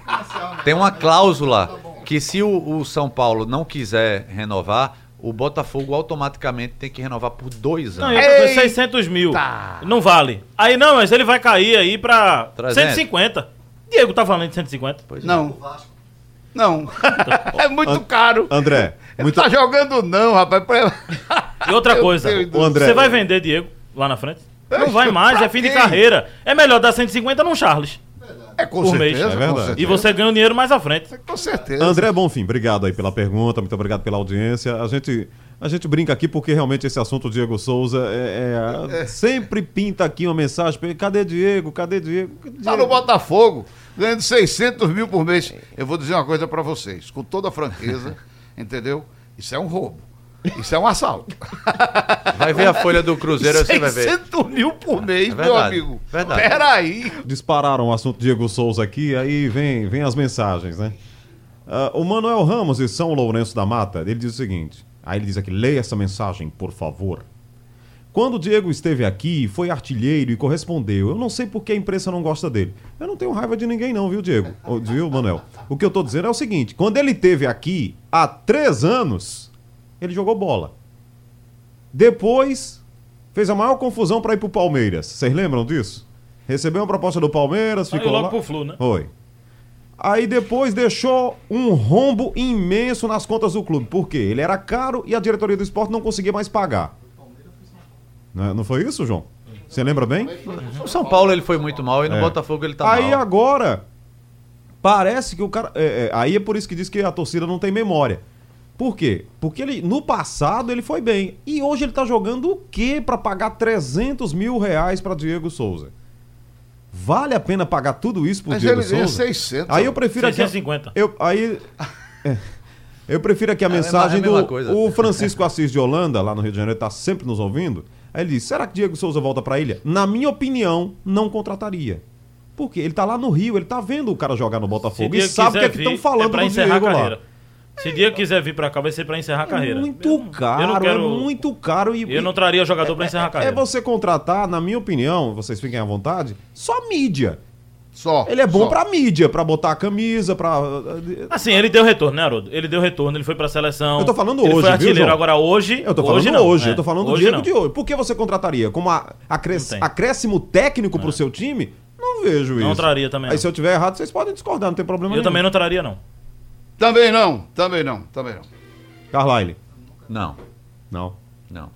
Tem uma cláusula que se o, o São Paulo não quiser renovar, o Botafogo automaticamente tem que renovar por dois Não, anos. eu tô dizendo Eita! 600 mil. Não vale. Aí não, mas ele vai cair aí pra 300. 150. Diego tá falando de 150. Pois é. Não. Não. *laughs* é muito caro. André, muito... tá jogando não, rapaz. E outra coisa, André- você vai vender Diego lá na frente? Não vai mais, é fim de carreira. É melhor dar 150 num Charles. É com Por mês. certeza. É verdade. com certeza. E você ganha o dinheiro mais à frente. Com certeza. André Bonfim, obrigado aí pela pergunta, muito obrigado pela audiência. A gente, a gente brinca aqui porque realmente esse assunto Diego Souza é, é- sempre pinta aqui uma mensagem, cadê Diego, cadê Diego? Cadê Tá no Diego? Botafogo, ganhando 600 mil por mês. Eu vou dizer uma coisa pra vocês, com toda a franqueza, *laughs* entendeu? Isso é um roubo. Isso é um assalto. *laughs* Vai ver a folha do Cruzeiro, você vai ver. 600 mil por mês, É meu verdade, amigo. verdade. Peraí. Dispararam o assunto Diego Souza aqui, aí vem, vem as mensagens, né? Ah, o Manuel Ramos de São Lourenço da Mata, ele diz o seguinte, aí ele diz aqui, leia essa mensagem, por favor. Quando o Diego esteve aqui, foi artilheiro e correspondeu. Eu não sei por que a imprensa não gosta dele. Eu não tenho raiva de ninguém não, viu, Diego? Viu, Manuel? O que eu tô dizendo é o seguinte, quando ele esteve aqui, há três anos, ele jogou bola. Depois, fez a maior confusão para ir pro Palmeiras. Vocês lembram disso? Recebeu uma proposta do Palmeiras, Aí ficou logo lá. pro Flu, né? Foi. Aí depois deixou um rombo imenso nas contas do clube. Por quê? Ele era caro e a diretoria do esporte não conseguia mais pagar. Não, não foi isso, João? Você lembra bem? No São Paulo ele foi muito mal e no É. Botafogo ele tá aí mal. agora, parece que o cara. é, é, aí é por isso que diz que a torcida não tem memória. Por quê? Porque ele, no passado ele foi bem. E hoje ele tá jogando o quê pra pagar 300 mil reais pra Diego Souza? Vale a pena pagar tudo isso por Mas Diego ele Souza? 600. Aí eu prefiro aqui. 650. Eu, aí. é. eu prefiro aqui a É mensagem é a mesma do. O Francisco Assis de Holanda, lá no Rio de Janeiro, está sempre nos ouvindo. Aí ele diz: será que Diego Souza volta para a ilha? Na minha opinião, não contrataria. Porque ele tá lá no Rio, ele tá vendo o cara jogar no Botafogo e Diego sabe o que é que estão vir, falando é do encerrar Diego a lá. Se Diego quiser vir pra cá, vai ser pra encerrar a carreira. É muito Eu não- caro, eu não quero, é muito caro. E, Eu não traria jogador pra encerrar a é carreira. você contratar, na minha opinião, vocês fiquem à vontade, só mídia. Só. Ele é bom só. pra mídia, pra botar a camisa, pra. Assim, ele deu retorno, né, Haroldo? Ele deu retorno, ele foi pra seleção. Eu tô falando ele hoje, Foi viu, artilheiro. João? Agora hoje. Eu tô falando hoje, não, eu é. tô falando do Hoje Diego não. de hoje. Por que você contrataria? Como a, acres- Não acréscimo técnico pro seu time? Não vejo isso. Não traria também, Aí não. se eu tiver errado, vocês podem discordar, não tem problema Eu nenhum. também não traria, não. Também não, também não, também não. Carlyle. Não, Não. não.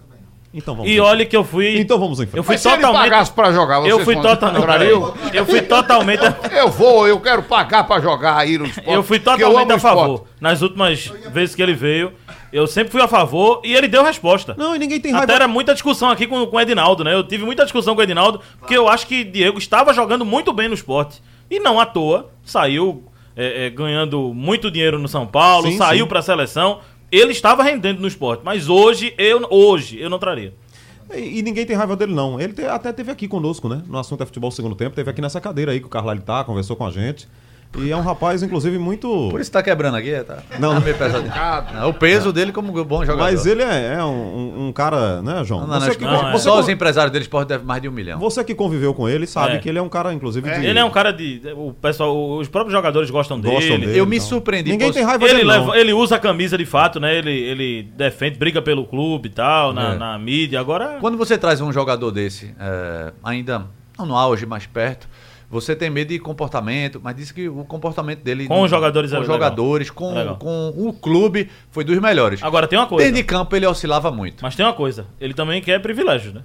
Então vamos. E olha que eu fui. Então vamos em frente. Eu fui Mas se ele totalmente. pagasse pra jogar, eu fui totalmente. Eu fui totalmente. *laughs* Eu vou, eu quero pagar pra jogar aí no esporte. Eu fui totalmente amo a esporte. favor. Nas últimas vezes que ele veio, eu sempre fui a favor e ele deu resposta. Não, e ninguém tem raiva. Até era muita discussão aqui com, com o Edinaldo, né? Eu tive muita discussão com o Edinaldo, porque eu acho que Diego estava jogando muito bem no esporte. E não à toa, saiu é, é, ganhando muito dinheiro no São Paulo, Sim, saiu sim. pra seleção. Ele estava rendendo no esporte, mas hoje eu, hoje eu não traria. E, e ninguém tem raiva dele, não. Ele te- até teve aqui conosco, né? No assunto é futebol segundo tempo. Teve aqui nessa cadeira aí que o Carlyle tá, conversou com a gente. E é um rapaz, inclusive, muito. Por isso tá quebrando aqui, tá? Não, tá não. meio pesadinho. Não, o peso dele como bom jogador. Mas ele é, é um, um- cara, né, João? Não, não, você, não, que, não, é. você, Só os empresários dele esporte devem mais de um milhão. você que conviveu com ele sabe É. que ele é um cara, inclusive, de. Ele é um cara de. O pessoal, os próprios jogadores gostam dele. Gostam dele. Eu me então. surpreendi. Ninguém tem raiva Ele, dele, não. leva, ele usa a camisa de fato, né? Ele, ele defende, briga pelo clube e tal, na, É. na mídia. Agora. Quando você traz um jogador desse, é, ainda não no auge, mais perto, você tem medo de comportamento, mas disse que o comportamento dele. Com os jogadores com é os legal. jogadores, com, É legal. com o clube, foi dos melhores. Agora tem uma coisa. Dentro de campo ele oscilava muito. Mas tem uma coisa. Ele também quer privilégio, né?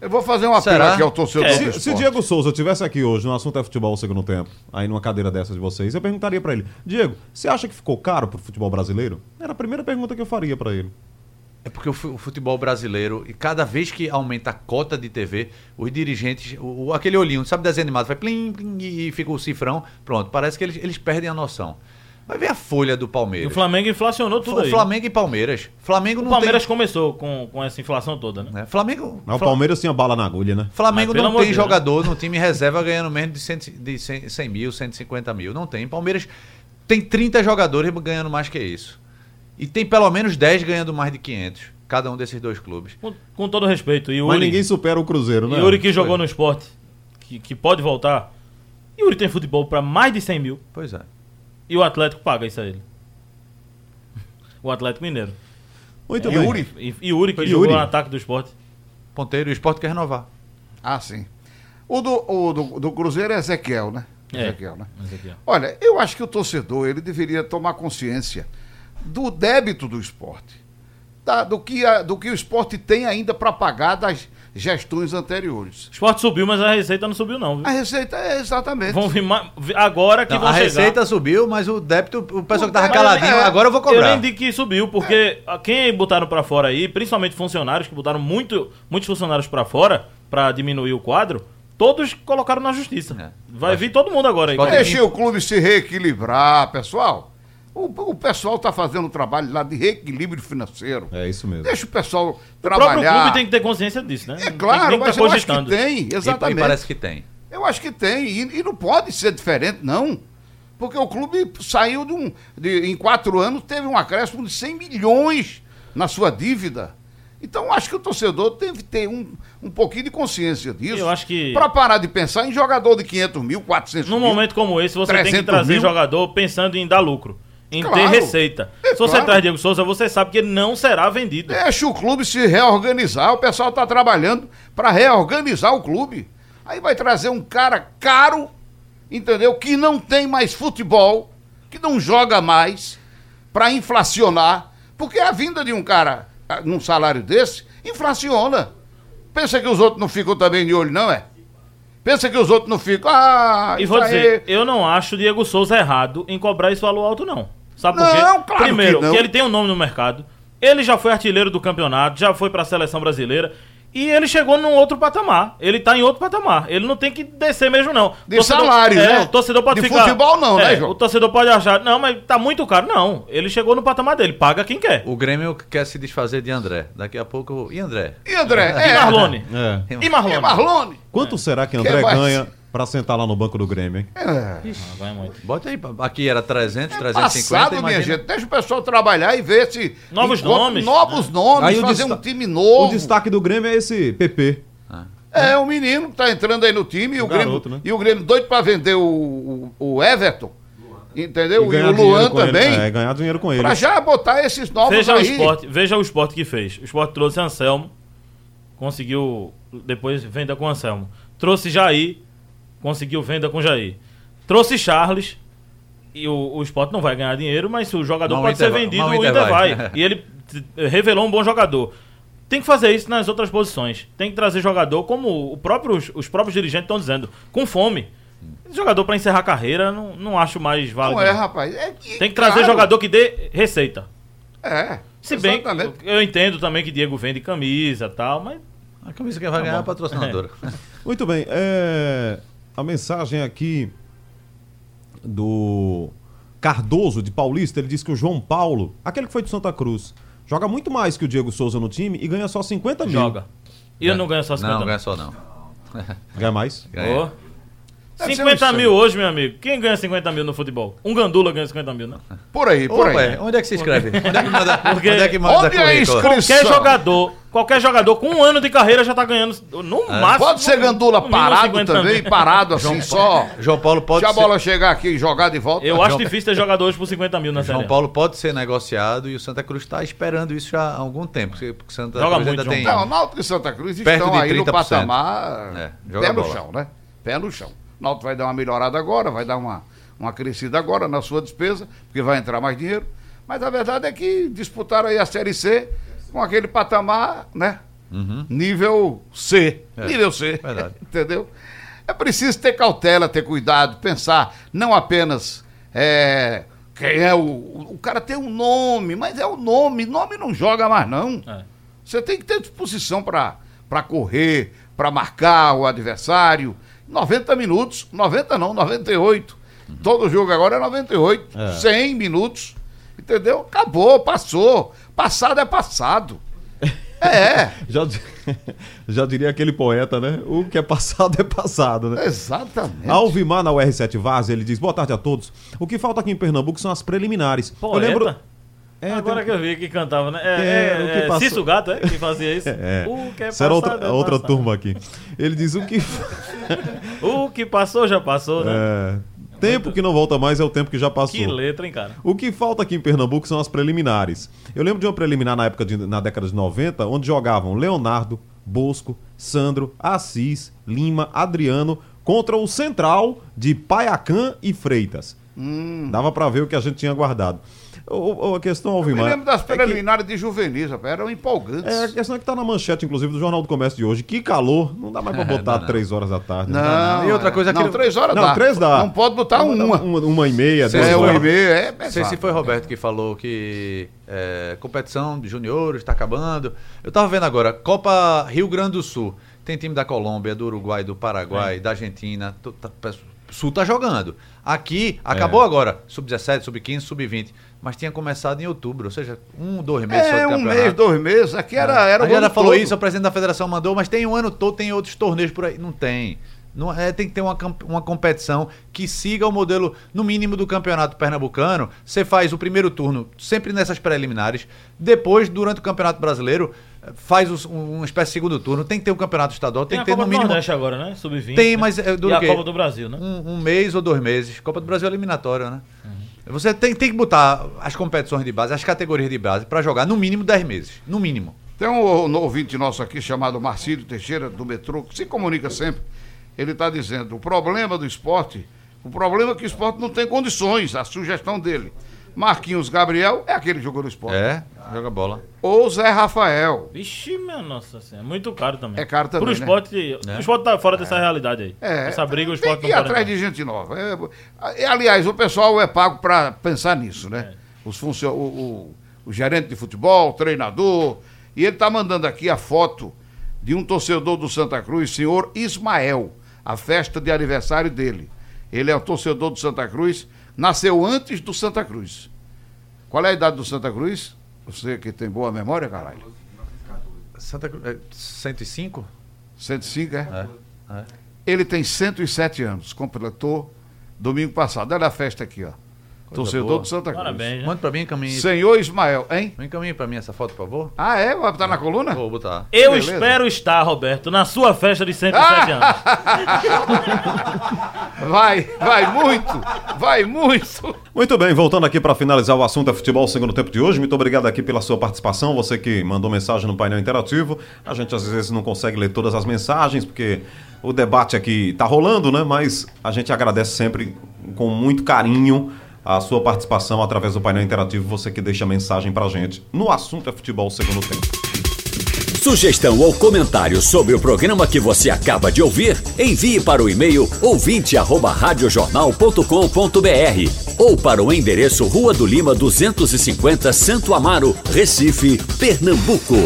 Eu vou fazer uma Será? apelo aqui ao torcedor É, do Se, se Diego Souza tivesse aqui hoje no assunto é futebol segundo tempo, aí numa cadeira dessas de vocês, eu perguntaria pra ele: Diego, você acha que ficou caro pro futebol brasileiro? Era a primeira pergunta que eu faria pra ele. É porque o fu- o futebol brasileiro, e cada vez que aumenta a cota de TV, os dirigentes, o, o- aquele olhinho, sabe, desenho animado, vai plim, plim, e fica o cifrão, pronto, parece que eles, eles perdem a noção. Vai ver a folha do E Palmeiras. o Flamengo inflacionou tudo Fla- aí. Flamengo e Palmeiras. Flamengo O não Palmeiras tem... começou com, com essa inflação toda, né? né? Flamengo, Mas o Palmeiras tinha bala na agulha, né? Flamengo Mas, pelo não tem de Deus, jogador no time reserva ganhando menos de 100, de 100, 100 mil, 150 mil. Não tem. Palmeiras tem 30 jogadores ganhando mais que isso. E tem pelo menos 10 ganhando mais de 500. Cada um desses dois clubes. Com, com todo respeito. Yuri, Mas ninguém supera o Cruzeiro, né? Yuri que jogou no esporte, que, que pode voltar. Yuri tem futebol pra mais de 100 mil. Pois é. E o Atlético paga isso a ele. O Atlético Mineiro. Muito É, bem. Yuri. E Yuri que Yuri. jogou no ataque do esporte. Ponteiro, o esporte quer renovar. Ah, sim. O do, o do, do Cruzeiro é Ezequiel, né? É. Ezequiel, né? Ó. Olha, eu acho que o torcedor ele deveria tomar consciência do débito do esporte, da- do, que a- do que o esporte tem ainda para pagar das gestões anteriores. O esporte subiu, mas a receita não subiu, não. Viu? A receita é exatamente. Vão vir agora que Não, vão a chegar. receita subiu, mas o débito, o pessoal que tava caladinho, é- agora eu vou Eu cobrar. nem digo que subiu, porque a- quem botaram pra fora aí, principalmente funcionários que botaram muito, muitos funcionários pra fora pra diminuir o quadro, todos colocaram na justiça. É. Vai vir todo mundo agora aí. Pode- Deixe o clube se reequilibrar, pessoal. O, o pessoal está fazendo um trabalho lá de reequilíbrio financeiro. É isso mesmo. Deixa o pessoal O próprio trabalhar. clube tem que ter consciência disso, né? É Tem claro, tem que mas tá eu acho que tem, E- exatamente. E, parece que tem. Eu acho que tem, e, e não pode ser diferente, não. Porque o clube saiu de um. de- em quatro anos, teve um acréscimo de 100 milhões na sua dívida. Então, acho que o torcedor tem que ter um, um pouquinho de consciência disso. Eu acho que- Para parar de pensar em jogador de 500 mil, 400 Num mil. momento como esse, você tem que 300 trazer mil. jogador pensando em dar lucro. Em ter Claro. receita. É Se você claro. traz Diego Souza, você sabe que ele não será vendido. Deixa o clube se reorganizar. O pessoal está trabalhando para reorganizar o clube. Aí vai trazer um cara caro, entendeu? Que não tem mais futebol, que não joga mais, para inflacionar. Porque a vinda de um cara ah, num salário desse inflaciona. Pensa que os outros não ficam também de olho, não é? Pensa que os outros não ficam. Ah, E vou aí- dizer, eu não acho o Diego Souza errado em cobrar esse valor alto, não. Sabe por Não, quê? claro Primeiro, que não. ele tem um nome no mercado. Ele já foi artilheiro do campeonato, já foi pra seleção brasileira. E ele chegou num outro patamar. Ele tá em outro patamar. Ele não tem que descer mesmo, não. De salário, é, né? O torcedor pode De ficar. futebol não, né, é, João? O torcedor pode achar, não, mas tá muito caro. Não. Ele chegou no patamar dele. Paga quem quer. O Grêmio quer se desfazer de André. Daqui a pouco. E André? E André? E É. Marlone? É. E Marlone? E Marlone? Quanto será que André vai- ganha pra sentar lá no banco do Grêmio, hein? É. Ah, vai muito. Bota aí. Aqui era 300, É 350. passado, minha gente. Deixa o pessoal trabalhar e ver se. Novos encontra nomes. Novos nomes, Aí o fazer um time novo. O destaque do Grêmio é esse PP. É, o menino que tá entrando aí no time e o, O Grêmio. garoto, né? E o Grêmio doido pra vender o, o, o Everton. Entendeu? E, ganhar o Luan com ele. também. É, ganhar dinheiro com ele. Pra já botar esses novos Veja o aí. esporte, veja o esporte que fez. O esporte trouxe Anselmo, conseguiu depois venda com Anselmo. Trouxe Jair, conseguiu venda com Jair. Trouxe Charles, e o, o esporte não vai ganhar dinheiro, mas o jogador Mas o pode Inter ser vai- vendido, o o Inter vai. vai. *laughs* e ele t- revelou um bom jogador. Tem que fazer isso nas outras posições. Tem que trazer jogador, como o próprio, os próprios dirigentes estão dizendo, com fome. Jogador para encerrar a carreira, não, não acho mais válido. Não é, não. rapaz. É Tem que trazer claro, jogador que dê receita. É. Se bem, eu, eu entendo também que Diego vende camisa e tal, mas A camisa que vai ganhar é a patrocinadora. *laughs* Muito bem. é, A mensagem aqui do Cardoso, de Paulista, ele diz que o João Paulo, aquele que foi de Santa Cruz, joga muito mais que o Diego Souza no time e ganha só 50 mil. joga. E eu não ganho só 50 Não, não ganha só não. Ganha mais? Ganha. Ô. Deve ser 50 um mil hoje, meu amigo. Quem ganha 50 mil no futebol? Um gandula ganha 50 mil, né? Por aí, por Ô, aí. ué, onde é que se inscreve? Onde é que manda, Porque- onde é que manda Onde é currículo? inscrição? Qualquer jogador, qualquer jogador com um ano de carreira já tá ganhando no máximo. Pode ser gandula no parado 50 também, parado assim, só. João Paulo pode Se a ser... bola chegar aqui e jogar de volta. Eu acho João- difícil ter jogador hoje por 50 mil na Série João A. Paulo pode ser negociado e o Santa Cruz está esperando isso já há algum tempo. Porque Santa Joga Cruz muito, ainda tem. João Não, Náutico e Santa Cruz Perto estão de aí no 30%. patamar É, joga pé no chão, né? Pé no chão. O Náutico vai dar uma melhorada agora, vai dar uma, uma crescida agora na sua despesa, porque vai entrar mais dinheiro. Mas a verdade é que disputaram aí a Série C com aquele patamar, né? Nível C. É, Nível C. verdade. *laughs* Entendeu? É preciso ter cautela, ter cuidado, pensar não apenas é, quem é o. O cara tem um nome, mas é o nome. Nome não joga mais, não. É. Você tem que ter disposição para correr, para marcar o adversário. 90 minutos, 90 não, 98. Todo jogo agora é 98, É. 100 minutos. Entendeu? Acabou, passou. Passado é passado. *laughs* É, Já, *laughs* já diria aquele poeta, né? O que é passado é passado, né? exatamente. Alvimar na UR7 Vaz, ele diz: Boa tarde a todos. O que falta aqui em Pernambuco são as preliminares. Poeta? Eu lembro. É, Agora que eu vi que cantava, né? É, É, o que é, é, passou- Cício Gato, é? Que fazia isso? *laughs* É, O que é Será outra, passado é outra turma aqui. Ele diz o que. *laughs* O que passou já passou, né? É, tempo que não volta mais é o tempo que já passou. Que letra, hein, cara? O que falta aqui em Pernambuco são as preliminares. Eu lembro de uma preliminar na época de, na década de 90, onde jogavam Leonardo, Bosco, Sandro, Assis, Lima, Adriano contra o Central de Paiacã e Freitas. Dava pra ver o que a gente tinha guardado. O, o- a questão, Eu me Alvimar. lembro das é que- preliminares de juvenis, rapaz, eram empolgantes. É, a questão é que tá na manchete, inclusive, do Jornal do Comércio de hoje. Que calor, não dá mais pra *laughs* botar Não, não. três horas da tarde. né? Não, E outra é. coisa que- Não, três horas Não, dá. três dá. Não pode botar uma. Uma, uma e meia, Sim, duas É, uma e meia, é Não sei se foi Roberto que falou que é, competição de juniores está acabando. Eu tava vendo agora, Copa Rio Grande do Sul. Tem time da Colômbia, do Uruguai, do Paraguai, da Argentina. Tu- tá- Sul tá jogando. Aqui, acabou agora. Sub-17, sub-15, sub-20. Mas tinha começado em outubro, ou seja, um, dois meses só de É, um campeonato. mês, dois meses. Aqui era, era a o já ano falou todo. isso, o presidente da federação mandou, mas tem um ano todo, tem outros torneios por aí. Não tem. Não, é, tem que ter uma, uma competição que siga o modelo, no mínimo, do campeonato pernambucano. Você faz o primeiro turno sempre nessas preliminares. Depois, durante o campeonato brasileiro, faz os- um, uma espécie de segundo turno. Tem que ter um campeonato estadual, Tem, tem, que ter Copa no do mínimo. Nordeste agora, né? Sub-20. Tem, né? mas é, dura E a? Copa do Brasil, né? Um, um mês ou dois meses. Copa do Brasil é eliminatória, né? Uhum. Você tem, tem que botar as competições de base, as categorias de base, para jogar no mínimo 10 meses. No mínimo. Tem um, um ouvinte nosso aqui chamado Marcílio Teixeira, do metrô, que se comunica sempre. Ele está dizendo: o problema do esporte, o problema é que o esporte não tem condições, a sugestão dele. Marquinhos Gabriel é aquele que jogou no esporte. É, joga bola. Ou Zé Rafael. Vixe, minha nossa senhora. Muito caro também. É caro também, Pro né? esporte. O esporte tá fora dessa realidade aí. É, Essa briga o tem esporte que não ir atrás de gente nova. É, é, aliás, o pessoal é pago para pensar nisso, né? É. Os funcio... o, o, o gerente de futebol, o treinador. E ele está mandando aqui a foto de um torcedor do Santa Cruz, senhor Ismael, a festa de aniversário dele. Ele é um torcedor do Santa Cruz, nasceu antes do Santa Cruz. Qual é a idade do Santa Cruz? Você que tem boa memória, caralho. Santa Cruz. É 105? 105, é? É. é. Ele tem 107 anos, completou domingo passado. Olha a festa aqui, ó. Coisa Torcedor boa. do Santa Cruz. Parabéns, né? Manda pra mim, encaminhe. Senhor Ismael, hein? Encaminhe pra mim essa foto, por favor. Ah, é? Vai botar na coluna? Vou botar. Eu Beleza. espero estar, Roberto, na sua festa de 107 anos. *laughs* Vai, vai muito, vai muito. Muito bem, voltando aqui para finalizar o assunto é futebol segundo tempo de hoje. Muito obrigado aqui pela sua participação, você que mandou mensagem no painel interativo. A gente às vezes não consegue ler todas as mensagens porque o debate aqui tá rolando, né? Mas a gente agradece sempre com muito carinho a sua participação através do painel interativo, você que deixa mensagem pra gente no assunto é futebol segundo tempo. Sugestão ou comentário sobre o programa que você acaba de ouvir, envie para o e-mail ouvinte@radiojornal.com.br ou para o endereço Rua do Lima 250, Santo Amaro, Recife, Pernambuco.